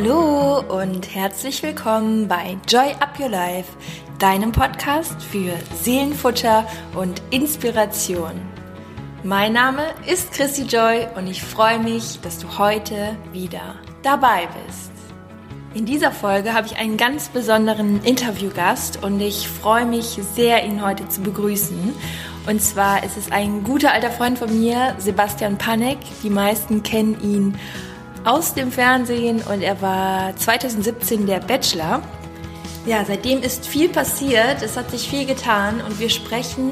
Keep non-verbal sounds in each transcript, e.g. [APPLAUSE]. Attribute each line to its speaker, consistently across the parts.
Speaker 1: Hallo und herzlich willkommen bei Joy Up Your Life, deinem Podcast für Seelenfutter und Inspiration. Mein Name ist Chrissy Joy und ich freue mich, dass du heute wieder dabei bist. In dieser Folge habe ich einen ganz besonderen Interviewgast und ich freue mich sehr, ihn heute zu begrüßen. Und zwar ist es ein guter alter Freund von mir, Sebastian Panek. Die meisten kennen ihn aus dem Fernsehen und er war 2017 der Bachelor. Ja, seitdem ist viel passiert, es hat sich viel getan und wir sprechen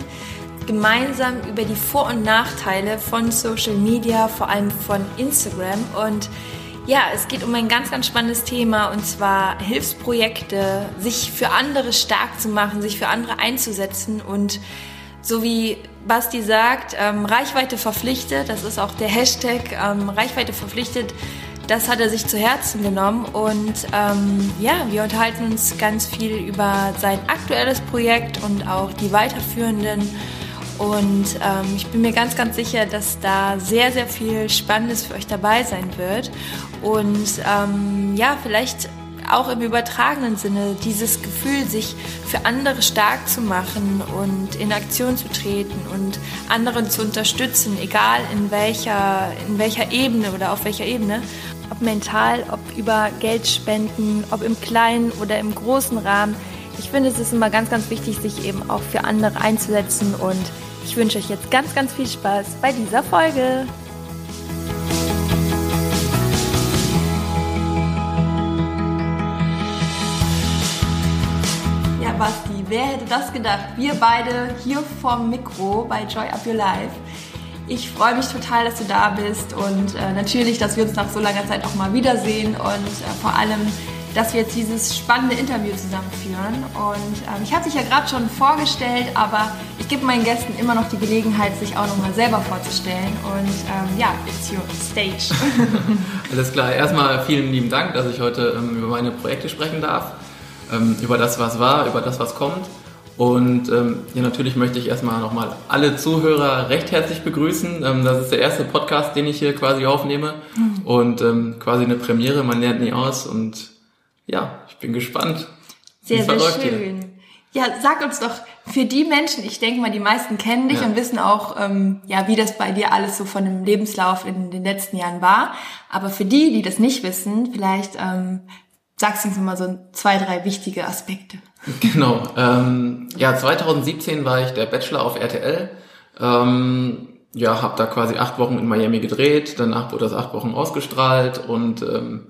Speaker 1: gemeinsam über die Vor- und Nachteile von Social Media, vor allem von Instagram. Und ja, es geht um ein ganz, ganz spannendes Thema und zwar Hilfsprojekte, sich für andere stark zu machen, sich für andere einzusetzen und so wie Basti sagt, ähm, Reichweite verpflichtet, das ist auch der Hashtag, ähm, Reichweite verpflichtet, das hat er sich zu Herzen genommen und ähm, ja, wir unterhalten uns ganz viel über sein aktuelles Projekt und auch die weiterführenden und ähm, ich bin mir ganz, ganz sicher, dass da sehr, sehr viel Spannendes für euch dabei sein wird. Und ähm, ja, vielleicht auch im übertragenen Sinne dieses Gefühl, sich für andere stark zu machen und in Aktion zu treten und anderen zu unterstützen, egal in welcher, in welcher Ebene oder auf welcher Ebene. Ob mental, ob über Geldspenden, ob im kleinen oder im großen Rahmen. Ich finde, es ist immer ganz, ganz wichtig, sich eben auch für andere einzusetzen und ich wünsche euch jetzt ganz, ganz viel Spaß bei dieser Folge. Ja, Basti, wer hätte das gedacht? Wir beide hier vorm Mikro bei Joy Up Your Life. Ich freue mich total, dass du da bist und äh, natürlich, dass wir uns nach so langer Zeit auch mal wiedersehen und äh, vor allem dass wir jetzt dieses spannende Interview zusammenführen. Und ähm, ich habe dich ja gerade schon vorgestellt, aber ich gebe meinen Gästen immer noch die Gelegenheit, sich auch nochmal selber vorzustellen. Und ähm, ja, it's your stage. [LAUGHS]
Speaker 2: Alles klar. Erstmal vielen lieben Dank, dass ich heute ähm, über meine Projekte sprechen darf, ähm, über das, was war, über das, was kommt. Und ähm, ja, natürlich möchte ich erstmal nochmal alle Zuhörer recht herzlich begrüßen. Ähm, das ist der erste Podcast, den ich hier quasi aufnehme. Mhm. Und ähm, quasi eine Premiere, man lernt nie aus. Und ja, ich bin gespannt.
Speaker 1: Sehr, sehr schön. Hier. Ja, sag uns doch, für die Menschen, ich denke mal, die meisten kennen dich ja. und wissen auch, ähm, ja, wie das bei dir alles so von dem Lebenslauf in den letzten Jahren war. Aber für die, die das nicht wissen, vielleicht ähm, sagst du uns mal so zwei, drei wichtige Aspekte. [LAUGHS]
Speaker 2: Genau. Ähm, ja, 2017 war ich der Bachelor auf RTL. Ähm, ja, habe da quasi acht Wochen in Miami gedreht. Danach wurde das acht Wochen ausgestrahlt und ähm,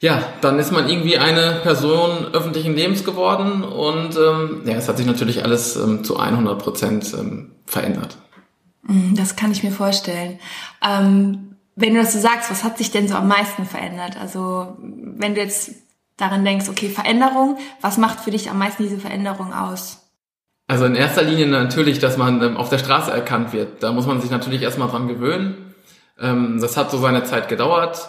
Speaker 2: ja, dann ist man irgendwie eine Person öffentlichen Lebens geworden und ähm, ja, es hat sich natürlich alles ähm, zu 100 Prozent ähm, verändert.
Speaker 1: Mm, das kann ich mir vorstellen. Ähm, wenn du das so sagst, was hat sich denn so am meisten verändert? Also wenn du jetzt daran denkst, okay, Veränderung, was macht für dich am meisten diese Veränderung aus?
Speaker 2: Also in erster Linie natürlich, dass man ähm, auf der Straße erkannt wird. Da muss man sich natürlich erstmal dran gewöhnen. Ähm, das hat so seine Zeit gedauert.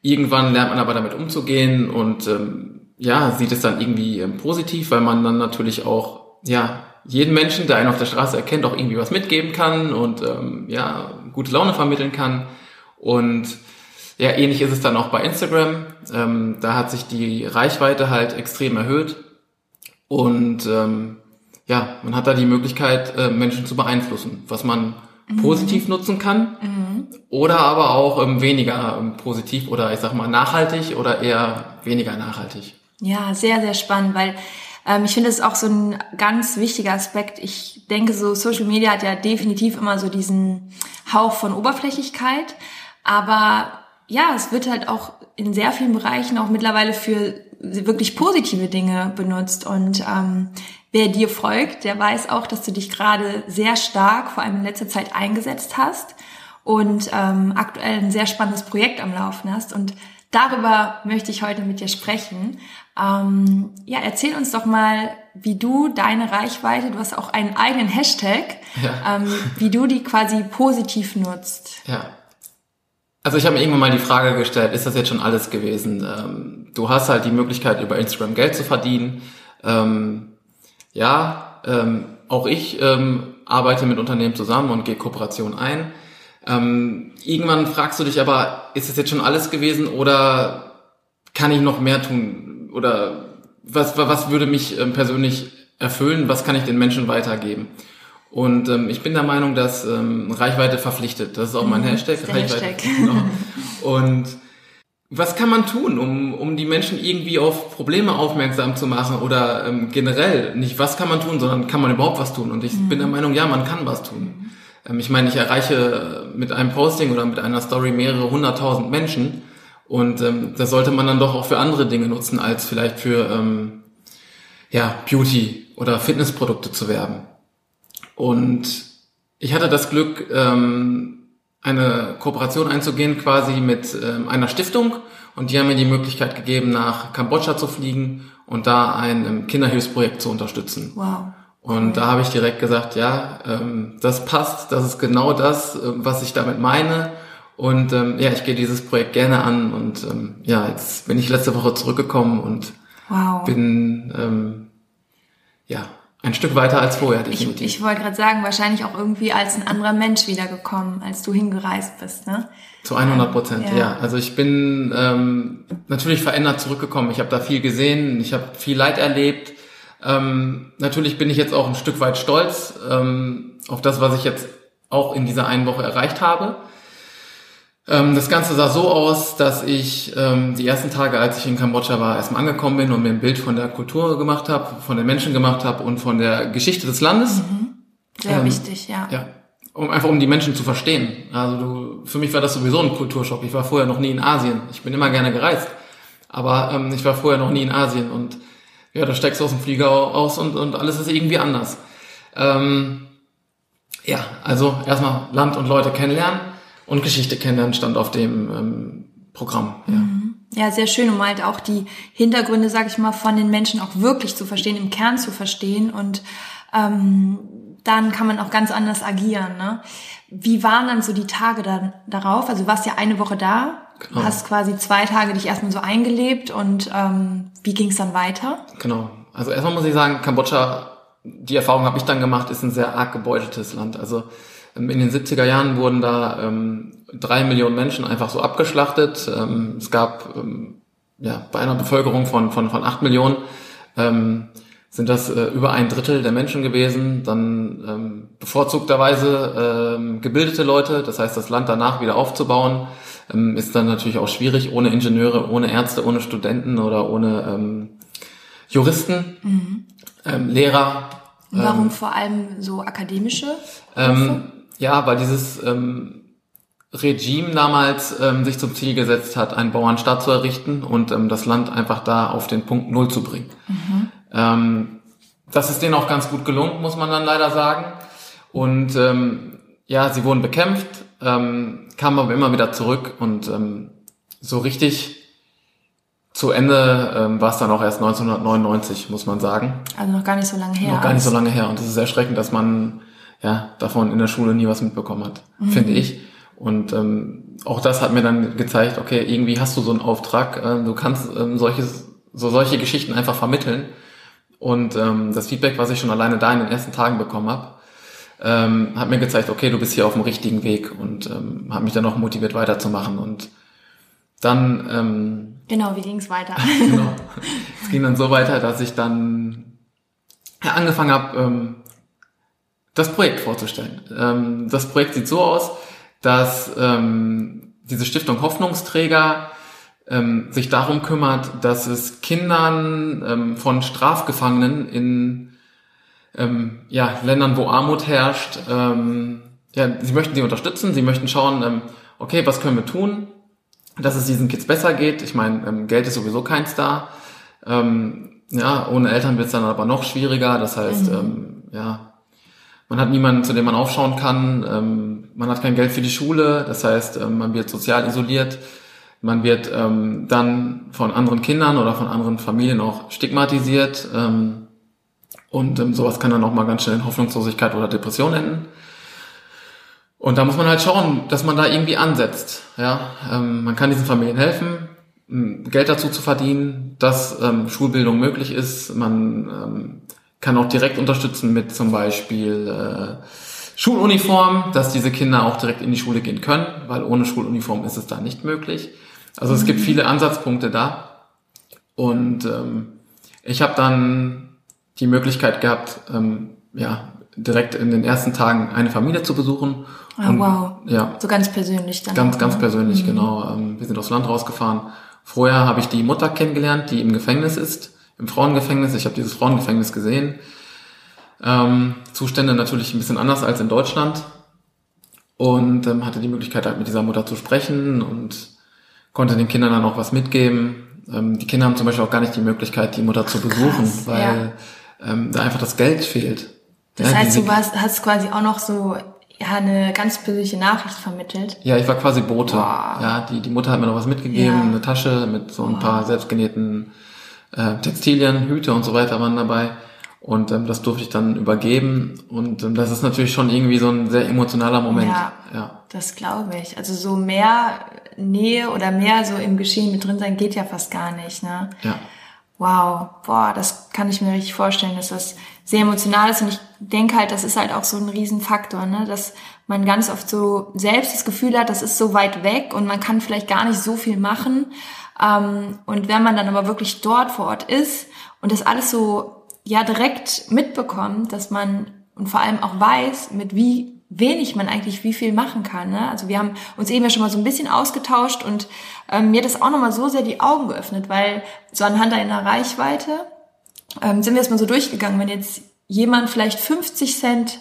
Speaker 2: Irgendwann lernt man aber damit umzugehen und ähm, ja, sieht es dann irgendwie positiv, weil man dann natürlich auch, ja, jeden Menschen, der einen auf der Straße erkennt, auch irgendwie was mitgeben kann und ja, gute Laune vermitteln kann. Und ja, ähnlich ist es dann auch bei Instagram. Ähm, da hat sich die Reichweite halt extrem erhöht. Und ähm, ja, man hat da die Möglichkeit, äh, Menschen zu beeinflussen, was man mhm. positiv nutzen kann mhm. oder aber auch ähm, weniger ähm, positiv oder ich sag mal nachhaltig oder eher weniger nachhaltig.
Speaker 1: Ja, sehr, sehr spannend, weil ähm, ich finde es auch so ein ganz wichtiger Aspekt. Ich denke, so Social Media hat ja definitiv immer so diesen Hauch von Oberflächlichkeit, aber ja, es wird halt auch in sehr vielen Bereichen auch mittlerweile für wirklich positive Dinge benutzt und ähm, Wer dir folgt, der weiß auch, dass du dich gerade sehr stark, vor allem in letzter Zeit, eingesetzt hast und ähm, aktuell ein sehr spannendes Projekt am Laufen hast. Und darüber möchte ich heute mit dir sprechen. Ähm, ja, erzähl uns doch mal, wie du deine Reichweite, du hast auch einen eigenen Hashtag, ja. ähm, wie du die quasi positiv nutzt.
Speaker 2: Ja. Also ich habe mir irgendwann mal die Frage gestellt, ist das jetzt schon alles gewesen? Ähm, du hast halt die Möglichkeit, über Instagram Geld zu verdienen. Ähm, ja, ähm, auch ich ähm, arbeite mit Unternehmen zusammen und gehe Kooperation ein. Ähm, irgendwann fragst du dich aber, ist es jetzt schon alles gewesen oder kann ich noch mehr tun oder was, was würde mich ähm, persönlich erfüllen, was kann ich den Menschen weitergeben. Und ähm, ich bin der Meinung, dass ähm, Reichweite verpflichtet. Das ist auch mein mhm, Hashtag. Reichweite. Hashtag. Genau. Und was kann man tun, um, um die Menschen irgendwie auf Probleme aufmerksam zu machen oder ähm, generell nicht, was kann man tun, sondern kann man überhaupt was tun? Und ich mhm. bin der Meinung, ja, man kann was tun. Ähm, ich meine, ich erreiche mit einem Posting oder mit einer Story mehrere hunderttausend Menschen und ähm, das sollte man dann doch auch für andere Dinge nutzen, als vielleicht für ähm, ja, Beauty oder Fitnessprodukte zu werben. Und ich hatte das Glück, ähm, eine Kooperation einzugehen quasi mit ähm, einer Stiftung und die haben mir die Möglichkeit gegeben, nach Kambodscha zu fliegen und da ein ähm, Kinderhilfsprojekt zu unterstützen. Wow. Und da habe ich direkt gesagt, ja, ähm, das passt, das ist genau das, äh, was ich damit meine. Und ähm, ja, ich gehe dieses Projekt gerne an. Und ähm, ja, jetzt bin ich letzte Woche zurückgekommen und wow. bin ähm, ja ein Stück weiter als vorher,
Speaker 1: definitiv. Ich, ich wollte gerade sagen, wahrscheinlich auch irgendwie als ein anderer Mensch wiedergekommen, als du hingereist bist, ne?
Speaker 2: Zu 100 Prozent, ja. ja. Also ich bin ähm, natürlich verändert zurückgekommen. Ich habe da viel gesehen, ich habe viel Leid erlebt. Ähm, natürlich bin ich jetzt auch ein Stück weit stolz ähm, auf das, was ich jetzt auch in dieser einen Woche erreicht habe. Ähm, das Ganze sah so aus, dass ich ähm, die ersten Tage, als ich in Kambodscha war, erstmal angekommen bin und mir ein Bild von der Kultur gemacht habe, von den Menschen gemacht habe und von der Geschichte des Landes. Mhm.
Speaker 1: Sehr ähm, wichtig, ja.
Speaker 2: Ja, um einfach um die Menschen zu verstehen. Also du, für mich war das sowieso ein Kulturschock. Ich war vorher noch nie in Asien. Ich bin immer gerne gereist, aber ähm, ich war vorher noch nie in Asien und ja, da steigst du aus dem Flieger aus und, und alles ist irgendwie anders. Ähm, ja, also erstmal Land und Leute kennenlernen und Geschichte kennenlernen stand auf dem ähm, Programm. Ja. Mhm.
Speaker 1: ja, sehr schön, um halt auch die Hintergründe, sag ich mal, von den Menschen auch wirklich zu verstehen, im Kern zu verstehen und ähm, dann kann man auch ganz anders agieren. Ne? Wie waren dann so die Tage dann darauf? Also du warst ja eine Woche da, genau. hast quasi zwei Tage dich erstmal so eingelebt und ähm, wie ging es dann weiter?
Speaker 2: Genau. Also erstmal muss ich sagen, Kambodscha, die Erfahrung habe ich dann gemacht, ist ein sehr arg gebeutetes Land. Also in den 70er Jahren wurden da ähm, drei Millionen Menschen einfach so abgeschlachtet. Ähm, es gab ähm, ja bei einer Bevölkerung von von von acht Millionen ähm, sind das äh, über ein Drittel der Menschen gewesen. Dann ähm, bevorzugterweise ähm, gebildete Leute, das heißt das Land danach wieder aufzubauen, ähm, ist dann natürlich auch schwierig ohne Ingenieure, ohne Ärzte, ohne Studenten oder ohne ähm, Juristen, mhm. ähm, Lehrer.
Speaker 1: Warum ähm, vor allem so akademische?
Speaker 2: Ähm, ja, weil dieses ähm, Regime damals ähm, sich zum Ziel gesetzt hat, einen Bauernstaat zu errichten und ähm, das Land einfach da auf den Punkt Null zu bringen. Mhm. Ähm, das ist denen auch ganz gut gelungen, muss man dann leider sagen. Und ähm, ja, sie wurden bekämpft, ähm, kamen aber immer wieder zurück und ähm, so richtig zu Ende ähm, war es dann auch erst 1999, muss man sagen.
Speaker 1: Also noch gar nicht so lange her.
Speaker 2: Noch gar nicht so lange her. Und es ist erschreckend, dass man ja, davon in der Schule nie was mitbekommen hat, mhm. finde ich. Und ähm, auch das hat mir dann gezeigt, okay, irgendwie hast du so einen Auftrag, äh, du kannst ähm, solches, so solche Geschichten einfach vermitteln. Und ähm, das Feedback, was ich schon alleine da in den ersten Tagen bekommen habe, ähm, hat mir gezeigt, okay, du bist hier auf dem richtigen Weg und ähm, hat mich dann auch motiviert weiterzumachen. Und dann ähm,
Speaker 1: genau, wie ging es weiter? [LAUGHS]
Speaker 2: genau, [LAUGHS] es ging dann so weiter, dass ich dann angefangen habe, ähm, das Projekt vorzustellen. Ähm, das Projekt sieht so aus, dass ähm, diese Stiftung Hoffnungsträger ähm, sich darum kümmert, dass es Kindern ähm, von Strafgefangenen in ähm, ja, Ländern, wo Armut herrscht, ähm, ja, sie möchten sie unterstützen, sie möchten schauen, ähm, okay, was können wir tun, dass es diesen Kids besser geht. Ich meine, ähm, Geld ist sowieso keins da. Ähm, ja, ohne Eltern wird es dann aber noch schwieriger. Das heißt, mhm. ähm, ja, man hat niemanden, zu dem man aufschauen kann. Ähm, man hat kein Geld für die Schule. Das heißt, ähm, man wird sozial isoliert. Man wird ähm, dann von anderen Kindern oder von anderen Familien auch stigmatisiert. Ähm, und ähm, sowas kann dann auch mal ganz schnell in Hoffnungslosigkeit oder Depression enden. Und da muss man halt schauen, dass man da irgendwie ansetzt. Ja, ähm, man kann diesen Familien helfen, Geld dazu zu verdienen, dass ähm, Schulbildung möglich ist. Man ähm, kann auch direkt unterstützen mit zum Beispiel äh, Schuluniform, dass diese Kinder auch direkt in die Schule gehen können, weil ohne Schuluniform ist es da nicht möglich. Also es gibt mhm. viele Ansatzpunkte da. Und ähm, ich habe dann die Möglichkeit gehabt, ähm, ja, direkt in den ersten Tagen eine Familie zu besuchen.
Speaker 1: Ah,
Speaker 2: Und,
Speaker 1: wow.
Speaker 2: Ja,
Speaker 1: So ganz persönlich dann.
Speaker 2: ganz, ganz
Speaker 1: ne?
Speaker 2: persönlich, genau. Ähm, wir sind aufs Land rausgefahren. Vorher habe ich die Mutter kennengelernt, die im Gefängnis ist, im Frauengefängnis. Ich habe dieses Frauengefängnis gesehen. Ähm, Zustände natürlich ein bisschen anders als in Deutschland. Und ähm, hatte die Möglichkeit, halt mit dieser Mutter zu sprechen und konnte den Kindern dann auch was mitgeben. Ähm, die Kinder haben zum Beispiel auch gar nicht die Möglichkeit, die Mutter zu besuchen,
Speaker 1: krass,
Speaker 2: weil ähm, da einfach das Geld fehlt.
Speaker 1: Das
Speaker 2: Ja,
Speaker 1: heißt, du warst, hast quasi auch noch so ja, eine ganz persönliche Nachricht vermittelt.
Speaker 2: Ja, ich war quasi Bote.
Speaker 1: Wow.
Speaker 2: Ja, die, die Mutter hat mir noch was mitgegeben,
Speaker 1: Ja.
Speaker 2: eine Tasche mit so ein paar selbstgenähten äh, Textilien, Hüte und so weiter waren dabei. Und ähm, das durfte ich dann übergeben. Und ähm, das ist natürlich schon irgendwie so ein sehr emotionaler Moment.
Speaker 1: Ja.
Speaker 2: ja.
Speaker 1: Das glaube ich. Also so mehr Nähe oder mehr so im Geschehen mit drin sein geht ja fast gar nicht, ne?
Speaker 2: ja.
Speaker 1: Wow, boah, das kann ich mir richtig vorstellen, dass das sehr emotional ist und ich denke halt, das ist halt auch so ein Riesenfaktor, ne, dass man ganz oft so selbst das Gefühl hat, das ist so weit weg und man kann vielleicht gar nicht so viel machen und wenn man dann aber wirklich dort vor Ort ist und das alles so ja direkt mitbekommt, dass man und vor allem auch weiß, mit wie wenig man eigentlich wie viel machen kann. Ne? Also wir haben uns eben ja schon mal so ein bisschen ausgetauscht und ähm, mir hat das auch nochmal so sehr die Augen geöffnet, weil so anhand deiner Reichweite ähm, sind wir jetzt mal so durchgegangen, wenn jetzt jemand vielleicht 50 Cent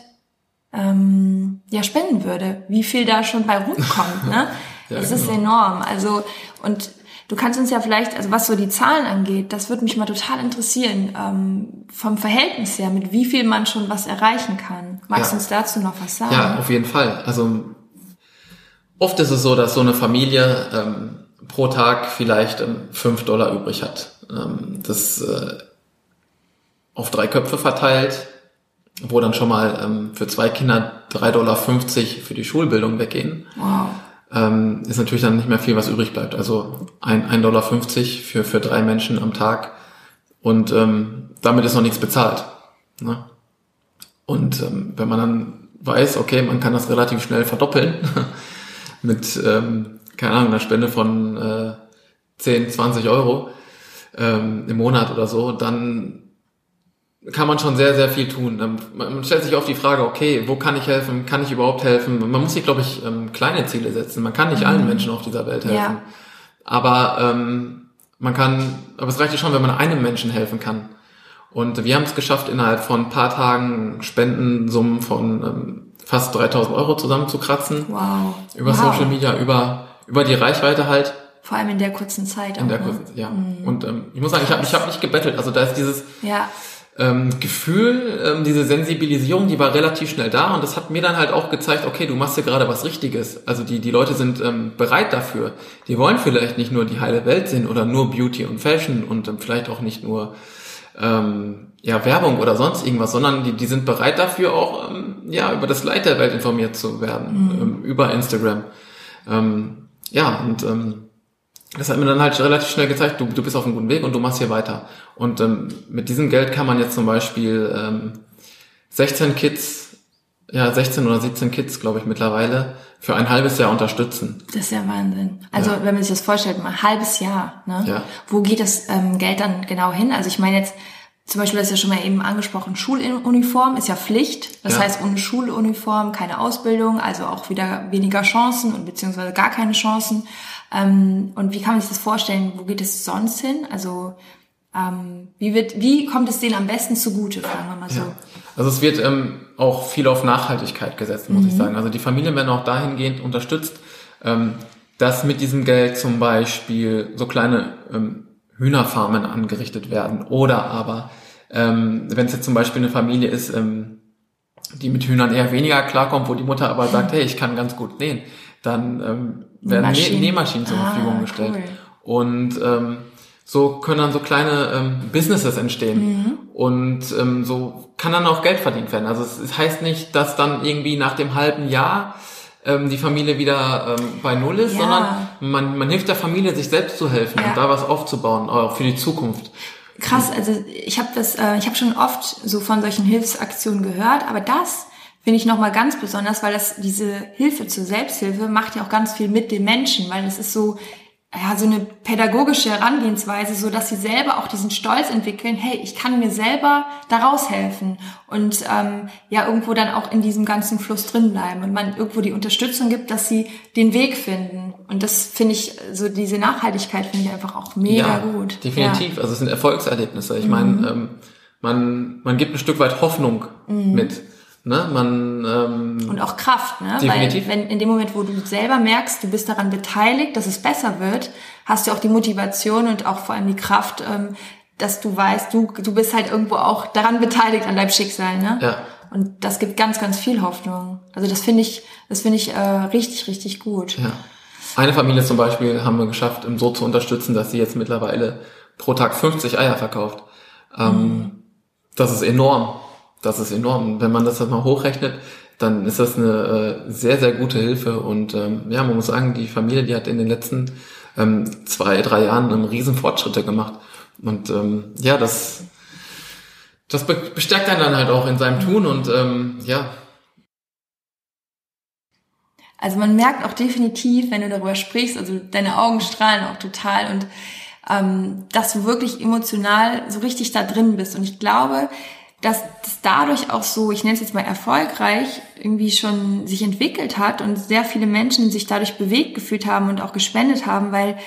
Speaker 1: ähm, ja spenden würde, wie viel da schon bei rumkommt, ne? [LAUGHS]
Speaker 2: Ja,
Speaker 1: das ist
Speaker 2: genau.
Speaker 1: enorm. Also und du kannst uns ja vielleicht, also was so die Zahlen angeht, das würde mich mal total interessieren ähm, vom Verhältnis her, mit wie viel man schon was erreichen kann. Magst du
Speaker 2: Ja.
Speaker 1: uns dazu noch was sagen?
Speaker 2: Ja, auf jeden Fall. Also oft ist es so, dass so eine Familie ähm, pro Tag vielleicht ähm, 5 Dollar übrig hat. Ähm, das äh, auf drei Köpfe verteilt, wo dann schon mal ähm, für zwei Kinder 3,50 Dollar für die Schulbildung weggehen.
Speaker 1: Wow.
Speaker 2: Ähm, ist natürlich dann nicht mehr viel, was übrig bleibt. Also ein, 1,50 Dollar für, für drei Menschen am Tag. Und ähm, damit ist noch nichts bezahlt. Ne? Und ähm, wenn man dann weiß, okay, man kann das relativ schnell verdoppeln [LAUGHS] mit, ähm, keine Ahnung, einer Spende von äh, 10, 20 Euro ähm, im Monat oder so, dann kann man schon sehr, sehr viel tun. Ähm, Man stellt sich oft die Frage, okay, wo kann ich helfen? Kann ich überhaupt helfen? Man muss sich, glaube ich, ähm, kleine Ziele setzen. Man kann nicht allen Menschen auf dieser Welt helfen.
Speaker 1: Ja.
Speaker 2: Aber ähm, man kann, aber es reicht ja schon, wenn man einem Menschen helfen kann. Und wir haben es geschafft, innerhalb von ein paar Tagen Spendensummen von ähm, fast 3000 Euro zusammenzukratzen.
Speaker 1: Wow.
Speaker 2: Über
Speaker 1: wow.
Speaker 2: Social Media, über, über die Reichweite halt.
Speaker 1: Vor allem in der kurzen Zeit.
Speaker 2: In
Speaker 1: auch,
Speaker 2: der
Speaker 1: ne?
Speaker 2: kurzen, ja. Und ähm, ich muss sagen, ich habe ich hab nicht gebettelt. Also da ist dieses,
Speaker 1: Ja.
Speaker 2: Ähm, Gefühl, ähm, diese Sensibilisierung, die war relativ schnell da und das hat mir dann halt auch gezeigt, okay, du machst hier gerade was Richtiges. Also die, die Leute sind ähm, bereit dafür. Die wollen vielleicht nicht nur die heile Welt sehen oder nur Beauty und Fashion und ähm, vielleicht auch nicht nur ähm, ja, Werbung oder sonst irgendwas, sondern die, die sind bereit dafür auch ähm, ja, über das Leid der Welt informiert zu werden, ähm, über Instagram. Ähm, ja, und ähm, das hat mir dann halt relativ schnell gezeigt, du, du bist auf einem guten Weg und du machst hier weiter. Und ähm, mit diesem Geld kann man jetzt zum Beispiel ähm, 16 Kids, ja 16 oder 17 Kids, glaube ich mittlerweile, für ein halbes Jahr unterstützen.
Speaker 1: Das ist ja Wahnsinn. Also
Speaker 2: Ja.
Speaker 1: wenn man sich das vorstellt, mal ein halbes Jahr, ne?
Speaker 2: Ja.
Speaker 1: Wo geht das ähm, Geld dann genau hin? Also ich meine jetzt, zum Beispiel, das ist ja schon mal eben angesprochen, Schuluniform ist ja Pflicht. Das
Speaker 2: Ja.
Speaker 1: heißt, ohne Schuluniform keine Ausbildung, also auch wieder weniger Chancen und beziehungsweise gar keine Chancen. Ähm, und wie kann man sich das vorstellen? Wo geht es sonst hin? Also ähm, wie wird, wie kommt es denen am besten zugute, fragen wir mal so.
Speaker 2: Ja. Also es wird ähm, auch viel auf Nachhaltigkeit gesetzt, muss ich sagen. Also die Familien werden auch dahingehend unterstützt, ähm, dass mit diesem Geld zum Beispiel so kleine ähm, Hühnerfarmen angerichtet werden. Oder aber, ähm, wenn es jetzt zum Beispiel eine Familie ist, ähm, die mit Hühnern eher weniger klarkommt, wo die Mutter aber sagt, [LAUGHS] hey, ich kann ganz gut nähen, dann ähm, werden
Speaker 1: Maschinen.
Speaker 2: Nähmaschinen zur
Speaker 1: Ah,
Speaker 2: Verfügung gestellt.
Speaker 1: cool.
Speaker 2: Und ähm, so können dann so kleine ähm, Businesses entstehen. Und ähm, so kann dann auch Geld verdient werden. Also es, es heißt nicht, dass dann irgendwie nach dem halben Jahr ähm, die Familie wieder ähm, bei Null ist,
Speaker 1: Ja.
Speaker 2: sondern man, man hilft der Familie, sich selbst zu helfen
Speaker 1: Ja.
Speaker 2: und da was aufzubauen, auch für die Zukunft.
Speaker 1: Krass, also ich habe das, äh, ich habe schon oft so von solchen Hilfsaktionen gehört, aber das finde ich nochmal ganz besonders, weil das diese Hilfe zur Selbsthilfe macht ja auch ganz viel mit den Menschen, weil es ist so ja, so eine pädagogische Herangehensweise, so dass sie selber auch diesen Stolz entwickeln, hey, ich kann mir selber daraus helfen und ähm, ja irgendwo dann auch in diesem ganzen Fluss drin bleiben und man irgendwo die Unterstützung gibt, dass sie den Weg finden. Und das finde ich, so diese Nachhaltigkeit finde ich einfach auch mega ja, gut.
Speaker 2: Definitiv. Ja. Also es sind Erfolgserlebnisse. Ich mhm. meine, ähm, man, man gibt ein Stück weit Hoffnung mhm. mit. Ne? Man, ähm,
Speaker 1: und auch Kraft, ne? Definitiv. Weil wenn in dem Moment, wo du selber merkst, du bist daran beteiligt, dass es besser wird, hast du auch die Motivation und auch vor allem die Kraft, ähm, dass du weißt, du, du bist halt irgendwo auch daran beteiligt an deinem Schicksal, ne? Ja. Und das gibt ganz, ganz viel Hoffnung. Also das finde ich, das finde ich äh, richtig, richtig gut.
Speaker 2: Ja. Eine Familie zum Beispiel haben wir geschafft, so zu unterstützen, dass sie jetzt mittlerweile pro Tag 50 Eier verkauft. Ähm, mhm. Das ist enorm das ist enorm. Wenn man das mal hochrechnet, dann ist das eine äh, sehr, sehr gute Hilfe. Und ähm, ja, man muss sagen, die Familie, die hat in den letzten ähm, zwei, drei Jahren ähm, riesen Fortschritte gemacht. Und ähm, ja, das, das bestärkt einen dann halt auch in seinem Tun und ähm, ja.
Speaker 1: Also man merkt auch definitiv, wenn du darüber sprichst, also deine Augen strahlen auch total und ähm, dass du wirklich emotional so richtig da drin bist. Und ich glaube, dass das dadurch auch so, ich nenne es jetzt mal erfolgreich, irgendwie schon sich entwickelt hat und sehr viele Menschen sich dadurch bewegt gefühlt haben und auch gespendet haben, weil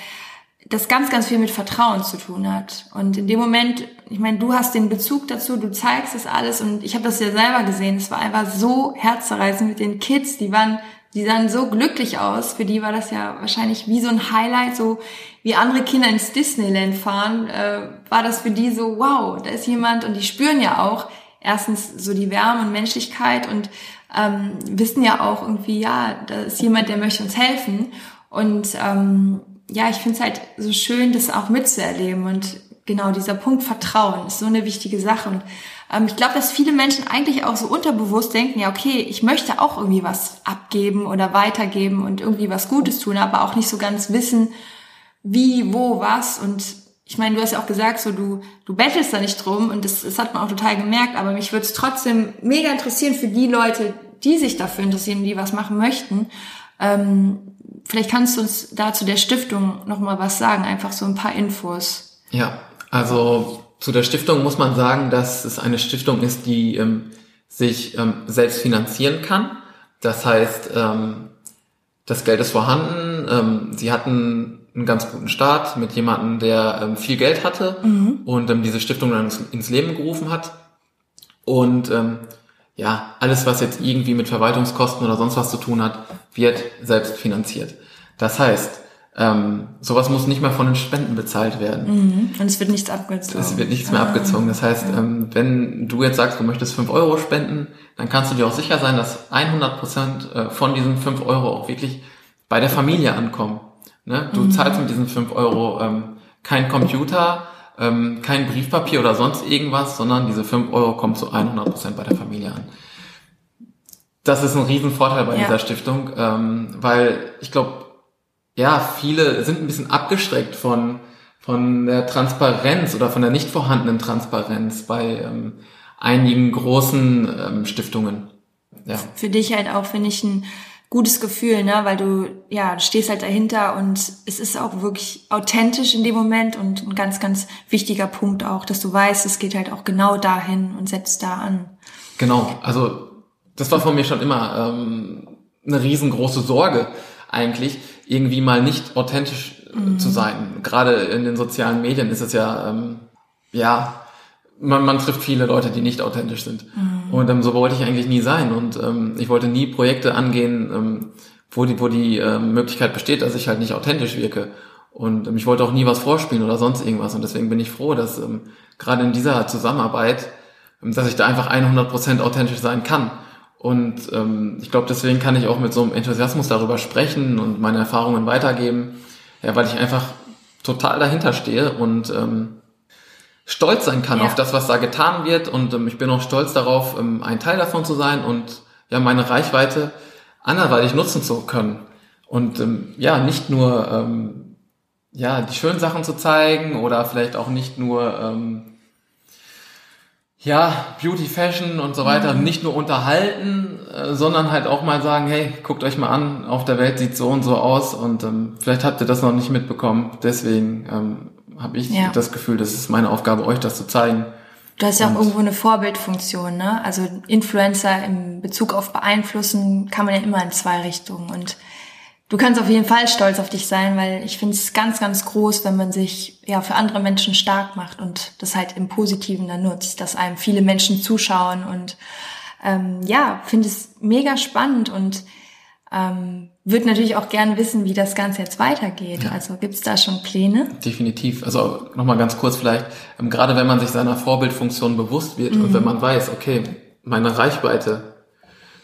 Speaker 1: das ganz, ganz viel mit Vertrauen zu tun hat. Und in dem Moment, ich meine, du hast den Bezug dazu, du zeigst das alles und ich habe das ja selber gesehen. Es war einfach so herzerreißend mit den Kids, die waren die sahen so glücklich aus. Für die war das ja wahrscheinlich wie so ein Highlight, so wie andere Kinder ins Disneyland fahren, äh, war das für die so, wow, da ist jemand und die spüren ja auch erstens so die Wärme und Menschlichkeit und ähm, wissen ja auch irgendwie, ja, da ist jemand, der möchte uns helfen. Und ähm, ja, ich finde es halt so schön, das auch mitzuerleben. Und genau dieser Punkt Vertrauen ist so eine wichtige Sache. Und ähm, ich glaube, dass viele Menschen eigentlich auch so unterbewusst denken, ja, okay, ich möchte auch irgendwie was abgeben oder weitergeben und irgendwie was Gutes tun, aber auch nicht so ganz wissen, wie, wo, was. Und ich meine, du hast ja auch gesagt, so du, du bettelst da nicht drum und das, das hat man auch total gemerkt, aber mich würde es trotzdem mega interessieren für die Leute, die sich dafür interessieren, die was machen möchten. Ähm, vielleicht kannst du uns dazu der Stiftung nochmal was sagen, einfach so ein paar Infos.
Speaker 2: Ja, also zu der Stiftung muss man sagen, dass es eine Stiftung ist, die ähm, sich ähm, selbst finanzieren kann. Das heißt, ähm, das Geld ist vorhanden. Ähm, sie hatten einen ganz guten Start mit jemandem, der ähm, viel Geld hatte mhm. und ähm, diese Stiftung dann ins, Leben gerufen hat. Und ja, alles, was jetzt irgendwie mit Verwaltungskosten oder sonst was zu tun hat, wird selbst finanziert. Das heißt, ähm, sowas muss nicht mehr von den Spenden bezahlt werden.
Speaker 1: Mhm. Und es wird nichts abgezogen.
Speaker 2: Es wird nichts mehr ah. abgezogen. Das heißt, ja. ähm, wenn du jetzt sagst, du möchtest fünf Euro spenden, dann kannst du dir auch sicher sein, dass 100 Prozent äh, von diesen fünf Euro auch wirklich bei der Familie ankommen. Ne? Du mhm. zahlst mit diesen fünf Euro ähm, kein Computer, ähm, kein Briefpapier oder sonst irgendwas, sondern diese fünf Euro kommen zu 100 Prozent bei der Familie an. Das ist ein Riesenvorteil bei ja. dieser Stiftung, ähm, weil ich glaube, ja, viele sind ein bisschen abgestreckt von, von der Transparenz oder von der nicht vorhandenen Transparenz bei ähm, einigen großen ähm, Stiftungen.
Speaker 1: Ja. Für dich halt auch, finde ich, ein gutes Gefühl, ne? weil du, ja, du stehst halt dahinter und es ist auch wirklich authentisch in dem Moment und ein ganz, ganz wichtiger Punkt auch, dass du weißt, es geht halt auch genau dahin und setzt da an.
Speaker 2: Genau, also das war von mir schon immer ähm, eine riesengroße Sorge eigentlich, irgendwie mal nicht authentisch äh, mhm. zu sein. Gerade in den sozialen Medien ist es ja, ähm, ja, man, man trifft viele Leute, die nicht authentisch sind. Mhm. Und ähm, so wollte ich eigentlich nie sein. Und ähm, ich wollte nie Projekte angehen, ähm, wo die, wo die äh, Möglichkeit besteht, dass ich halt nicht authentisch wirke. Und ähm, ich wollte auch nie was vorspielen oder sonst irgendwas. Und deswegen bin ich froh, dass ähm, gerade in dieser Zusammenarbeit, ähm, dass ich da einfach 100% authentisch sein kann. Und ähm, ich glaube, deswegen kann ich auch mit so einem Enthusiasmus darüber sprechen und meine Erfahrungen weitergeben, ja, weil ich einfach total dahinter stehe und ähm, stolz sein kann ja. auf das, was da getan wird. Und ähm, ich bin auch stolz darauf, ähm, ein Teil davon zu sein und ja, meine Reichweite anderweitig nutzen zu können. Und ähm, ja, nicht nur ähm, ja, die schönen Sachen zu zeigen oder vielleicht auch nicht nur ähm, ja, Beauty, Fashion und so weiter mhm. nicht nur unterhalten, äh, sondern halt auch mal sagen, hey, guckt euch mal an, auf der Welt sieht so und so aus und ähm, vielleicht habt ihr das noch nicht mitbekommen. Deswegen ähm, habe ich ja. das Gefühl, das ist meine Aufgabe, euch das zu zeigen.
Speaker 1: Du hast ja auch irgendwo eine Vorbildfunktion, ne? Also Influencer im Bezug auf beeinflussen kann man ja immer in zwei Richtungen und du kannst auf jeden Fall stolz auf dich sein, weil ich finde es ganz, ganz groß, wenn man sich ja für andere Menschen stark macht und das halt im Positiven dann nutzt, dass einem viele Menschen zuschauen und ähm, ja, finde es mega spannend und ähm, würde natürlich auch gerne wissen, wie das Ganze jetzt weitergeht. Ja. Also gibt es da schon Pläne?
Speaker 2: Definitiv. Also nochmal ganz kurz vielleicht, ähm, gerade wenn man sich seiner Vorbildfunktion bewusst wird mhm. und wenn man weiß, okay, meine Reichweite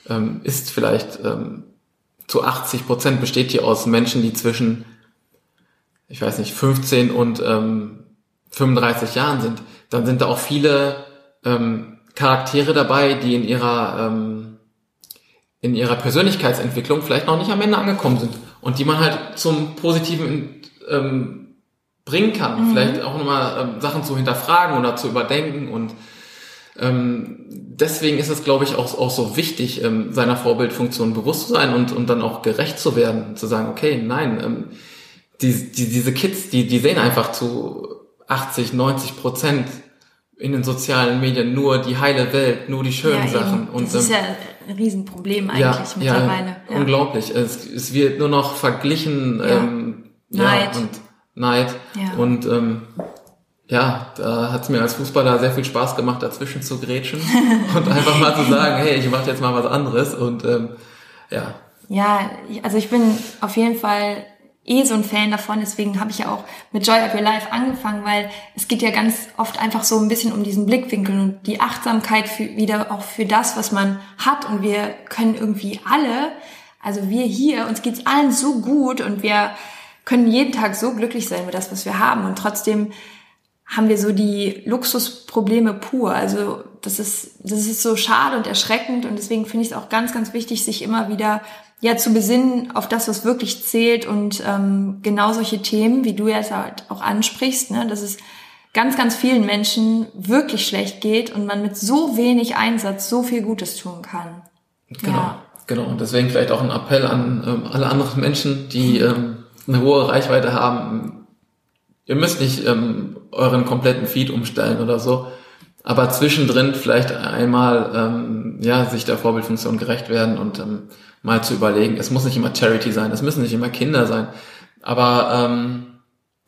Speaker 2: ähm, ist vielleicht ähm, zu 80 Prozent besteht die aus Menschen, die zwischen, ich weiß nicht, 15 und ähm, 35 Jahren sind, dann sind da auch viele ähm, Charaktere dabei, die in ihrer ähm, in ihrer Persönlichkeitsentwicklung vielleicht noch nicht am Ende angekommen sind und die man halt zum Positiven ähm, bringen kann. Mhm. Vielleicht auch nochmal ähm, Sachen zu hinterfragen oder zu überdenken und ähm, deswegen ist es, glaube ich, auch, auch so wichtig, ähm, seiner Vorbildfunktion bewusst zu sein und, und dann auch gerecht zu werden, zu sagen, okay, nein, ähm, die, die, diese Kids, die, die sehen einfach zu 80, 90 Prozent in den sozialen Medien nur die heile Welt, nur die schönen ja, Sachen.
Speaker 1: Und, das ist ähm, ja ein Riesenproblem eigentlich ja, mittlerweile.
Speaker 2: Ja. Unglaublich. Es, es wird nur noch verglichen. Ähm, Neid. Ja, und Neid. Und ähm, ja, da hat es mir als Fußballer sehr viel Spaß gemacht, dazwischen zu grätschen [LAUGHS] und einfach mal zu sagen, hey, ich mache jetzt mal was anderes und ähm, ja.
Speaker 1: Ja, also ich bin auf jeden Fall eh so ein Fan davon, deswegen habe ich ja auch mit Joy of Your Life angefangen, weil es geht ja ganz oft einfach so ein bisschen um diesen Blickwinkel und die Achtsamkeit für, wieder auch für das, was man hat und wir können irgendwie alle, also wir hier, uns geht's allen so gut und wir können jeden Tag so glücklich sein mit das, was wir haben und trotzdem haben wir so die Luxusprobleme pur. Also das ist, das ist so schade und erschreckend und deswegen finde ich es auch ganz, ganz wichtig, sich immer wieder ja zu besinnen auf das, was wirklich zählt und ähm, genau solche Themen, wie du jetzt halt auch ansprichst, ne, dass es ganz, ganz vielen Menschen wirklich schlecht geht und man mit so wenig Einsatz so viel Gutes tun kann.
Speaker 2: Genau, ja. genau. Und deswegen vielleicht auch ein Appell an ähm, alle anderen Menschen, die ähm, eine hohe Reichweite haben, Ihr müsst nicht ähm, euren kompletten Feed umstellen oder so, aber zwischendrin vielleicht einmal ähm, ja sich der Vorbildfunktion gerecht werden und ähm, mal zu überlegen. Es muss nicht immer Charity sein, es müssen nicht immer Kinder sein, aber ähm,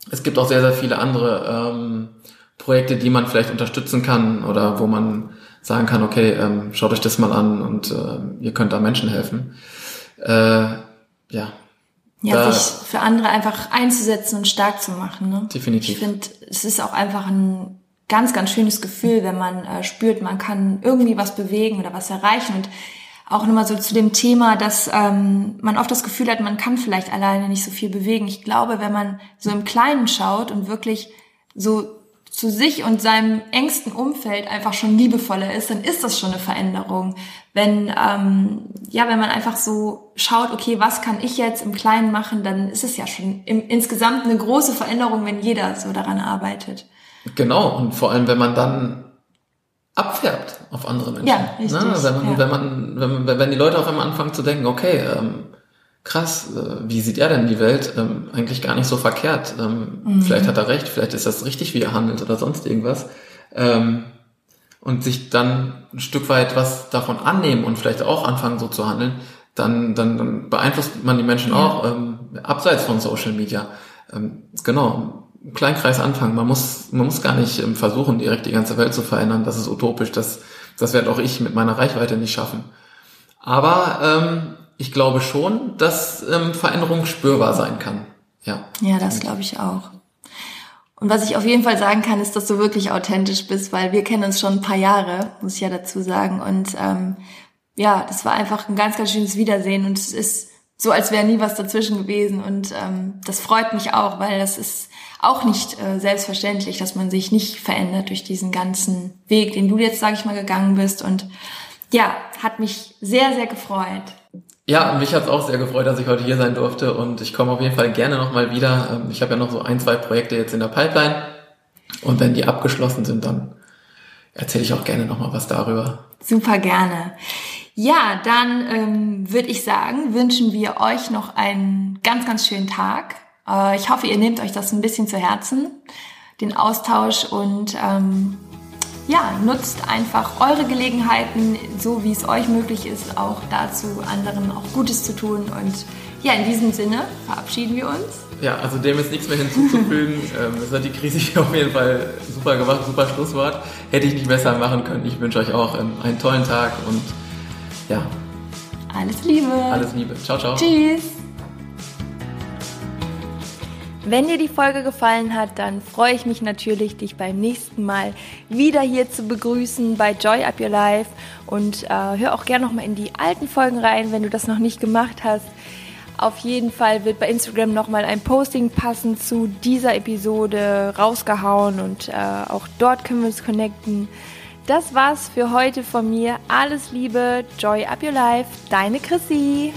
Speaker 2: es gibt auch sehr sehr viele andere ähm, Projekte, die man vielleicht unterstützen kann oder wo man sagen kann, okay, ähm, schaut euch das mal an und äh, ihr könnt da Menschen helfen. Äh, ja,
Speaker 1: ja, sich für andere einfach einzusetzen und stark zu machen. Ne?
Speaker 2: Definitiv.
Speaker 1: Ich finde, es ist auch einfach ein ganz, ganz schönes Gefühl, wenn man äh, spürt, man kann irgendwie was bewegen oder was erreichen. Und auch nochmal so zu dem Thema, dass ähm, man oft das Gefühl hat, man kann vielleicht alleine nicht so viel bewegen. Ich glaube, wenn man so im Kleinen schaut und wirklich so zu sich und seinem engsten Umfeld einfach schon liebevoller ist, dann ist das schon eine Veränderung. Wenn ähm, ja, wenn man einfach so schaut, okay, was kann ich jetzt im Kleinen machen, dann ist es ja schon im, insgesamt eine große Veränderung, wenn jeder so daran arbeitet.
Speaker 2: Genau und vor allem, wenn man dann abfärbt auf andere Menschen. Ja, richtig. Ne? Wenn, man, ja. wenn man, wenn, wenn die Leute auf einmal anfangen zu denken, okay, ähm, krass, äh, wie sieht er denn die Welt? Ähm, eigentlich gar nicht so verkehrt. Ähm, mhm. Vielleicht hat er recht, vielleicht ist das richtig, wie er handelt oder sonst irgendwas. Ähm, und sich dann ein Stück weit was davon annehmen und vielleicht auch anfangen, so zu handeln, dann, dann, dann beeinflusst man die Menschen ja. auch ähm, abseits von Social Media. Ähm, genau, Kleinkreis anfangen. Man muss, man muss gar nicht ähm, versuchen, direkt die ganze Welt zu verändern. Das ist utopisch. Das, das werde auch ich mit meiner Reichweite nicht schaffen. Aber ich glaube schon, dass ähm, Veränderung spürbar sein kann. Ja,
Speaker 1: ja das glaube ich auch. Und was ich auf jeden Fall sagen kann, ist, dass du wirklich authentisch bist, weil wir kennen uns schon ein paar Jahre, muss ich ja dazu sagen. Und ähm, ja, das war einfach ein ganz, ganz schönes Wiedersehen und es ist so, als wäre nie was dazwischen gewesen. Und ähm, das freut mich auch, weil das ist auch nicht äh, selbstverständlich, dass man sich nicht verändert durch diesen ganzen Weg, den du jetzt, sage ich mal, gegangen bist. Und ja, hat mich sehr, sehr gefreut.
Speaker 2: Ja, mich hat es auch sehr gefreut, dass ich heute hier sein durfte und ich komme auf jeden Fall gerne nochmal wieder. Ähm, ich habe ja noch so ein, zwei Projekte jetzt in der Pipeline und wenn die abgeschlossen sind, dann erzähle ich auch gerne nochmal was darüber.
Speaker 1: Super gerne. Ja, dann ähm, würde ich sagen, wünschen wir euch noch einen ganz, ganz schönen Tag. Äh, ich hoffe, ihr nehmt euch das ein bisschen zu Herzen, den Austausch und ähm, ja, nutzt einfach eure Gelegenheiten, so wie es euch möglich ist, auch dazu anderen auch Gutes zu tun. Und ja, in diesem Sinne verabschieden wir uns.
Speaker 2: Ja, also dem ist nichts mehr hinzuzufügen. [LAUGHS] ähm, das hat die Krise hier auf jeden Fall super gemacht, super Schlusswort. Hätte ich nicht besser machen können. Ich wünsche euch auch ähm, einen tollen Tag und ja.
Speaker 1: Alles Liebe.
Speaker 2: Alles Liebe. Ciao, ciao.
Speaker 1: Tschüss. Wenn dir die Folge gefallen hat, dann freue ich mich natürlich, dich beim nächsten Mal wieder hier zu begrüßen bei Joy Up Your Life und äh, hör auch gerne nochmal in die alten Folgen rein, wenn du das noch nicht gemacht hast. Auf jeden Fall wird bei Instagram nochmal ein Posting passend zu dieser Episode rausgehauen und äh, auch dort können wir uns connecten. Das war's für heute von mir. Alles Liebe, Joy Up Your Life, deine Chrissy.